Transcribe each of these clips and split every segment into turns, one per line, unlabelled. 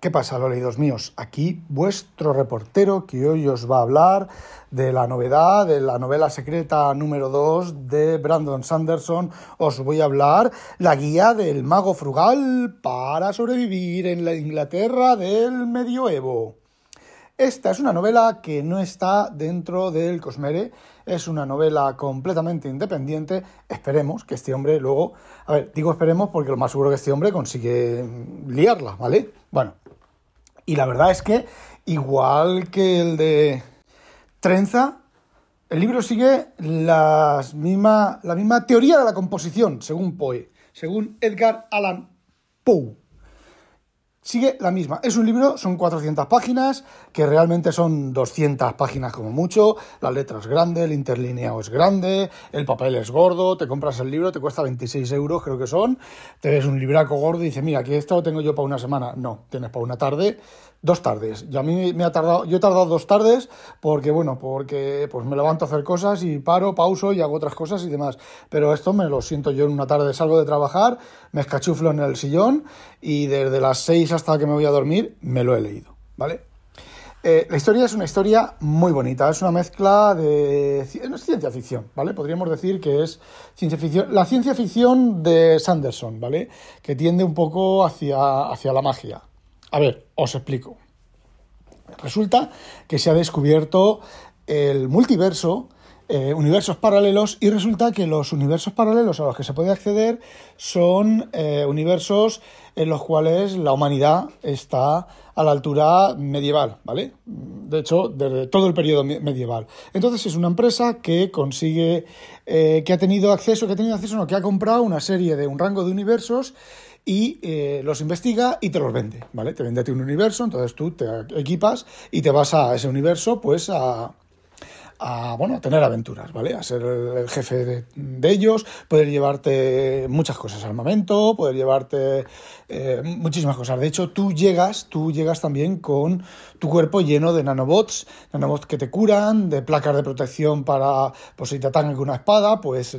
¿Qué pasa, leídos míos? Aquí vuestro reportero que hoy os va a hablar de la novedad, de la novela secreta número 2 de Brandon Sanderson. Os voy a hablar la guía del mago frugal para sobrevivir en la Inglaterra del medioevo. Esta es una novela que no está dentro del Cosmere, es una novela completamente independiente. Esperemos que este hombre luego, a ver, digo esperemos porque lo más seguro que este hombre consigue liarla, ¿vale? Bueno, y la verdad es que, igual que el de Trenza, el libro sigue las misma, la misma teoría de la composición, según Poe, según Edgar Allan Poe sigue la misma. Es un libro, son 400 páginas, que realmente son 200 páginas como mucho, la letra es grande, el interlineado es grande, el papel es gordo, te compras el libro, te cuesta 26 euros, creo que son, te ves un libraco gordo y dices, mira, aquí esto lo tengo yo para una semana. No, tienes para una tarde, dos tardes. Y a mí me ha tardado, yo he tardado dos tardes porque, bueno, porque pues me levanto a hacer cosas y paro, pauso y hago otras cosas y demás. Pero esto me lo siento yo en una tarde, salgo de trabajar, me escachuflo en el sillón y desde las 6 hasta que me voy a dormir me lo he leído, ¿vale? Eh, la historia es una historia muy bonita, es una mezcla de no es ciencia ficción, ¿vale? Podríamos decir que es ciencia ficción, la ciencia ficción de Sanderson, ¿vale? Que tiende un poco hacia, hacia la magia. A ver, os explico. Resulta que se ha descubierto el multiverso, eh, universos paralelos, y resulta que los universos paralelos a los que se puede acceder son eh, universos en los cuales la humanidad está a la altura medieval, ¿vale? De hecho, desde todo el periodo medieval. Entonces es una empresa que consigue, eh, que ha tenido acceso, que ha tenido acceso, no, que ha comprado una serie de un rango de universos y eh, los investiga y te los vende, ¿vale? Te vende a ti un universo, entonces tú te equipas y te vas a ese universo, pues a, a, bueno, a tener aventuras, ¿vale? A ser el, jefe de, ellos, poder llevarte muchas cosas, armamento, poder llevarte eh, muchísimas cosas. De hecho, tú llegas, tú llegas también con tu cuerpo lleno de nanobots, nanobots que te curan, de placas de protección para, pues si te atacan con una espada, pues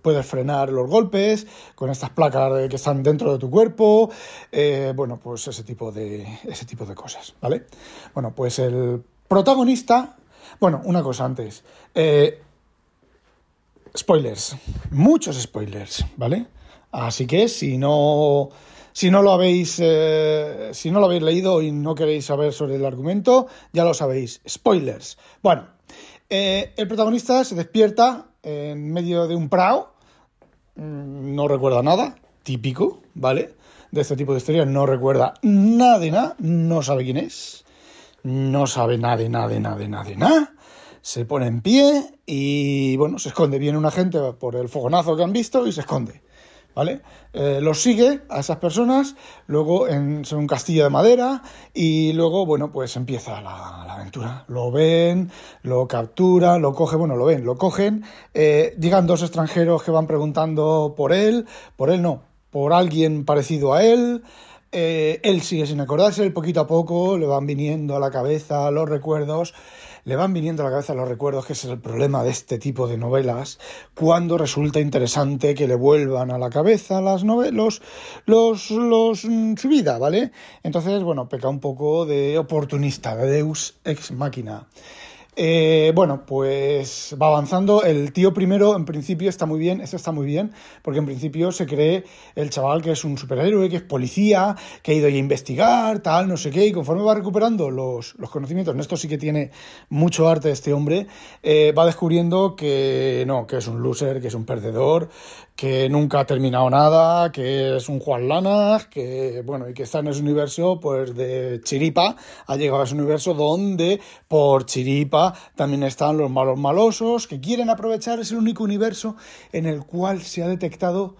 puedes frenar los golpes con estas placas que están dentro de tu cuerpo, eh, bueno, pues ese tipo de, ese tipo de cosas, ¿vale? Bueno, pues el protagonista bueno, una cosa antes. Eh, spoilers. Muchos spoilers, ¿vale? Así que si no. Si no lo habéis. Eh, si no lo habéis leído y no queréis saber sobre el argumento, ya lo sabéis. Spoilers. Bueno. Eh, el protagonista se despierta en medio de un prao. Mm, no recuerda nada. Típico, ¿vale? De este tipo de historias. No recuerda nada de nada. No sabe quién es no sabe nada de nada de nada de nada nada. Se pone en pie y bueno, se esconde. Viene una gente por el fogonazo que han visto y se esconde. ¿Vale? Eh, los sigue a esas personas, luego en, un castillo de madera y luego, bueno, pues empieza la, aventura. Lo ven, lo capturan, lo cogen, bueno, lo ven, lo cogen. Eh, llegan dos extranjeros que van preguntando por él, por él no, por alguien parecido a él. Eh, él sigue sin acordarse, poquito a poco le van viniendo a la cabeza los recuerdos, le van viniendo a la cabeza los recuerdos, que es el problema de este tipo de novelas, cuando resulta interesante que le vuelvan a la cabeza las novelas, los, los, mm, su vida, ¿vale? Entonces, bueno, peca un poco de oportunista, de Deus ex machina. Eh, bueno, pues va avanzando. El tío primero, en principio, está muy bien. Esto está muy bien, porque en principio se cree el chaval que es un superhéroe, que es policía, que ha ido a investigar, tal, no sé qué. Y conforme va recuperando los, conocimientos, en esto sí que tiene mucho arte este hombre, eh, va descubriendo que no, que es un loser, que es un perdedor, que nunca ha terminado nada, que es un Juan Lanas, que bueno, y que está en ese universo pues de chiripa, ha llegado a ese universo donde por chiripa también están los malos malosos que quieren aprovechar ese único universo en el cual se ha detectado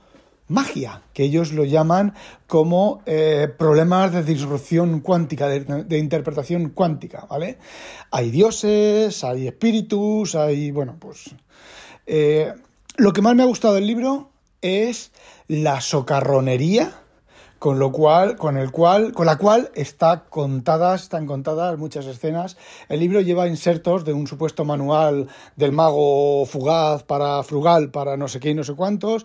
magia, que ellos lo llaman como eh, problemas de disrupción cuántica, de, interpretación cuántica, ¿vale? Hay dioses, hay espíritus, hay, bueno, pues... Eh, lo que más me ha gustado del libro es la socarronería con lo cual, con el cual, con la cual está contadas, están contadas muchas escenas. El libro lleva insertos de un supuesto manual del mago fugaz para frugal para no sé qué y no sé cuántos.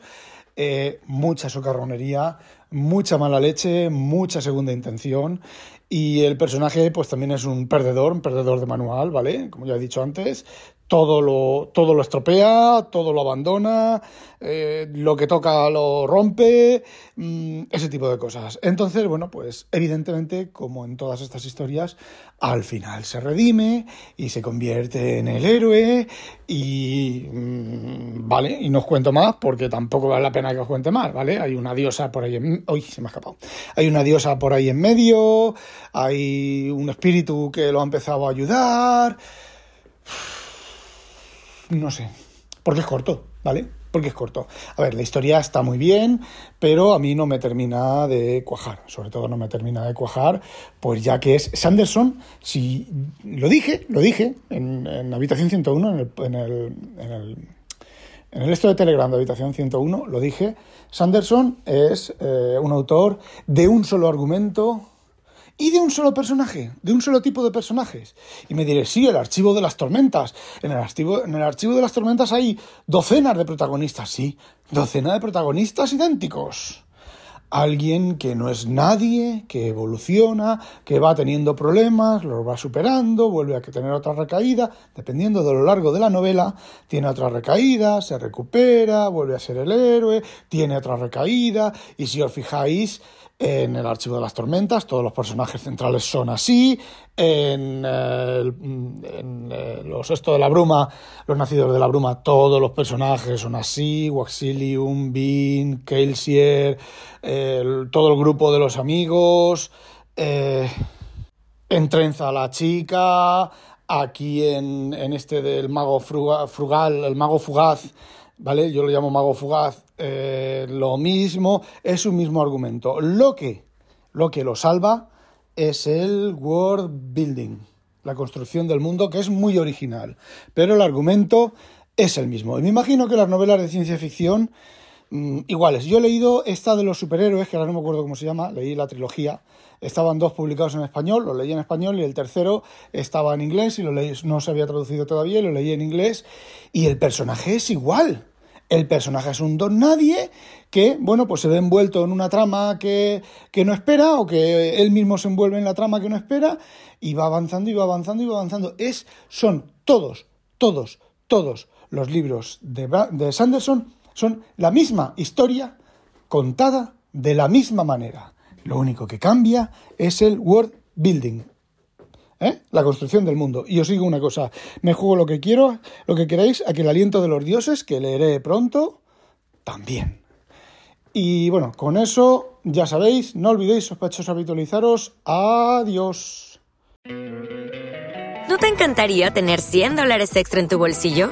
Eh, mucha socarronería, mucha mala leche, mucha segunda intención. Y el personaje, pues también es un perdedor, un perdedor de manual, ¿vale? Como ya he dicho antes, todo lo, todo lo estropea, todo lo abandona, eh, lo que toca lo rompe, mm, ese tipo de cosas. Entonces, bueno, pues evidentemente, como en todas estas historias, al final se redime y se convierte en el héroe y... Mm, vale, y no os cuento más porque tampoco vale la pena que os cuente más, ¿vale? Hay una diosa por ahí en... Uy, se me ha escapado. Hay una diosa por ahí en medio, hay un espíritu que lo ha empezado a ayudar no sé, porque es corto, ¿vale? Porque es corto. A ver, la historia está muy bien, pero a mí no me termina de cuajar. Sobre todo no me termina de cuajar, pues ya que es Sanderson, si lo dije, lo dije en, Habitación 101, en el, en el, en el en el esto de Telegram de Habitación 101 lo dije, Sanderson es eh, un autor de un solo argumento, y de un solo personaje, de un solo tipo de personajes. Y me diré, sí, el archivo de las tormentas. En el archivo, de las tormentas hay docenas de protagonistas, sí, docenas de protagonistas idénticos. Alguien que no es nadie, que evoluciona, que va teniendo problemas, los va superando, vuelve a tener otra recaída, dependiendo de lo largo de la novela, tiene otra recaída, se recupera, vuelve a ser el héroe, tiene otra recaída, y si os fijáis, en el Archivo de las Tormentas, todos los personajes centrales son así. En, eh, eh, los Esto de la Bruma, los Nacidos de la Bruma, todos los personajes son así. Waxilium, Bean, Kelsier, todo el grupo de los amigos. Eh, entrenza a la chica. Aquí en, en este del mago frugal, el mago fugaz ¿vale? Yo lo llamo mago fugaz, eh, lo mismo, es un mismo argumento. Lo que, lo que lo salva es el world building, la construcción del mundo, que es muy original, pero el argumento es el mismo. Y me imagino que las novelas de ciencia ficción mm, iguales. Yo he leído esta de los superhéroes, que ahora no me acuerdo cómo se llama, leí la trilogía. Estaban dos publicados en español, lo leí en español y el tercero estaba en inglés y lo leí, no se había traducido todavía y lo leí en inglés. Y el personaje es igual. El personaje es un don nadie que, bueno, pues se ve envuelto en una trama que, que, no espera o que él mismo se envuelve en la trama que no espera y va avanzando y va avanzando y va avanzando. Es, son todos, todos, todos los libros de, de Sanderson son la misma historia contada de la misma manera. Lo único que cambia es el world building, ¿eh? la construcción del mundo. Y os digo una cosa, me juego lo que quiero, lo que queráis, aquí el aliento de los dioses, que leeré pronto, también. Y bueno, con eso, ya sabéis, no olvidéis, sospechosos, habitualizaros. Adiós.
¿No te encantaría tener 100 dólares extra en tu bolsillo?